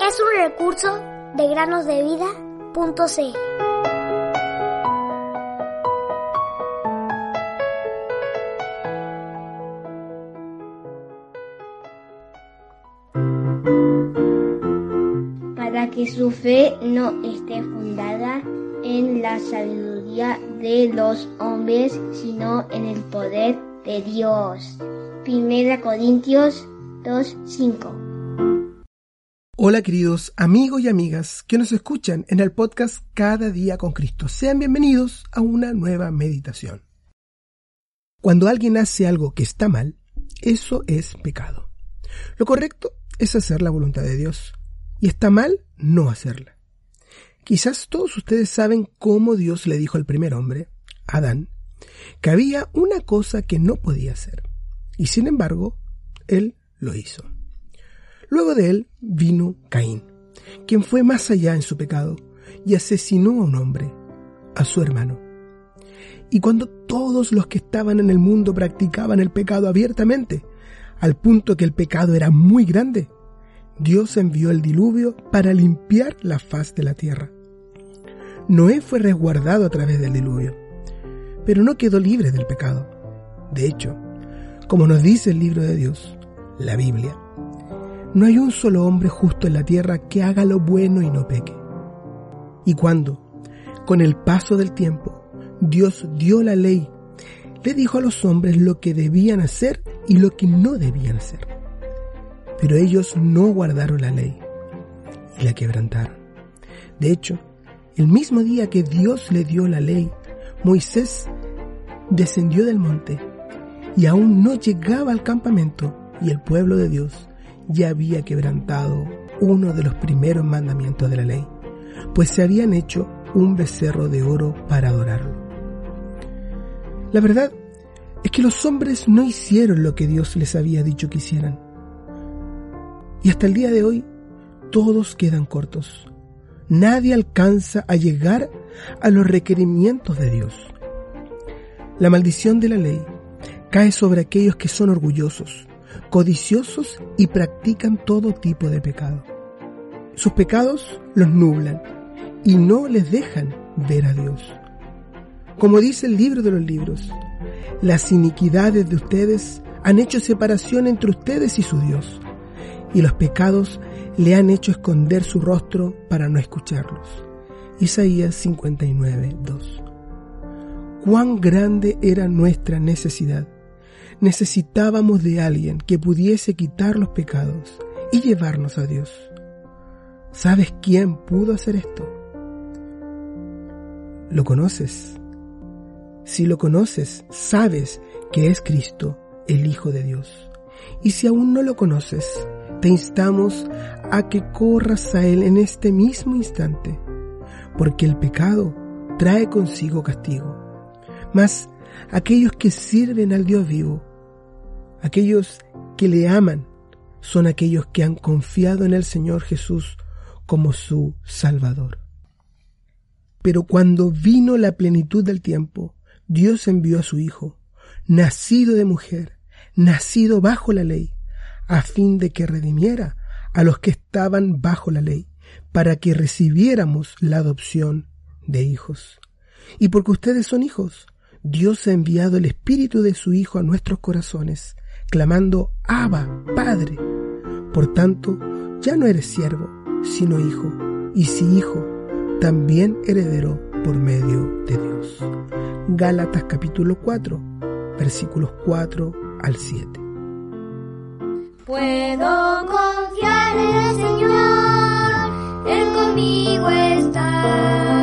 Es un recurso de granosdevida.cl. Para que su fe no esté fundada en la sabiduría de los hombres, sino en el poder de Dios. Primera Corintios 2:5. Hola queridos amigos y amigas que nos escuchan en el podcast Cada día con Cristo. Sean bienvenidos a una nueva meditación. Cuando alguien hace algo que está mal, eso es pecado. Lo correcto es hacer la voluntad de Dios y está mal no hacerla. Quizás todos ustedes saben cómo Dios le dijo al primer hombre, Adán, que había una cosa que no podía hacer. Y sin embargo, él lo hizo. Luego de él vino Caín, quien fue más allá en su pecado y asesinó a un hombre, a su hermano. Y cuando todos los que estaban en el mundo practicaban el pecado abiertamente, al punto que el pecado era muy grande, Dios envió el diluvio para limpiar la faz de la tierra. Noé fue resguardado a través del diluvio, pero no quedó libre del pecado. De hecho, como nos dice el libro de Dios, la Biblia, no hay un solo hombre justo en la tierra que haga lo bueno y no peque. Y cuando, con el paso del tiempo, Dios dio la ley, le dijo a los hombres lo que debían hacer y lo que no debían hacer. Pero ellos no guardaron la ley y la quebrantaron. De hecho, el mismo día que Dios le dio la ley, Moisés descendió del monte y aún no llegaba al campamento y el pueblo de Dios ya había quebrantado uno de los primeros mandamientos de la ley, pues se habían hecho un becerro de oro para adorarlo. La verdad es que los hombres no hicieron lo que Dios les había dicho que hicieran. Y hasta el día de hoy todos quedan cortos. Nadie alcanza a llegar a los requerimientos de Dios. La maldición de la ley cae sobre aquellos que son orgullosos, codiciosos y practican todo tipo de pecado. Sus pecados los nublan y no les dejan ver a Dios. Como dice el libro de los libros, las iniquidades de ustedes han hecho separación entre ustedes y su Dios, y los pecados le han hecho esconder su rostro para no escucharlos. Isaías 59, 2. Cuán grande era nuestra necesidad necesitábamos de alguien que pudiese quitar los pecados y llevarnos a Dios. ¿Sabes quién pudo hacer esto? ¿Lo conoces? Si lo conoces, sabes que es Cristo, el Hijo de Dios. Y si aún no lo conoces, te instamos a que corras a Él en este mismo instante, porque el pecado trae consigo castigo. Mas aquellos que sirven al Dios vivo Aquellos que le aman son aquellos que han confiado en el Señor Jesús como su Salvador. Pero cuando vino la plenitud del tiempo, Dios envió a su Hijo, nacido de mujer, nacido bajo la ley, a fin de que redimiera a los que estaban bajo la ley, para que recibiéramos la adopción de hijos. Y porque ustedes son hijos, Dios ha enviado el Espíritu de su Hijo a nuestros corazones, clamando, Abba, Padre. Por tanto, ya no eres siervo, sino hijo, y si hijo, también heredero por medio de Dios. Gálatas capítulo 4, versículos 4 al 7. Puedo confiar en el Señor, Él conmigo está.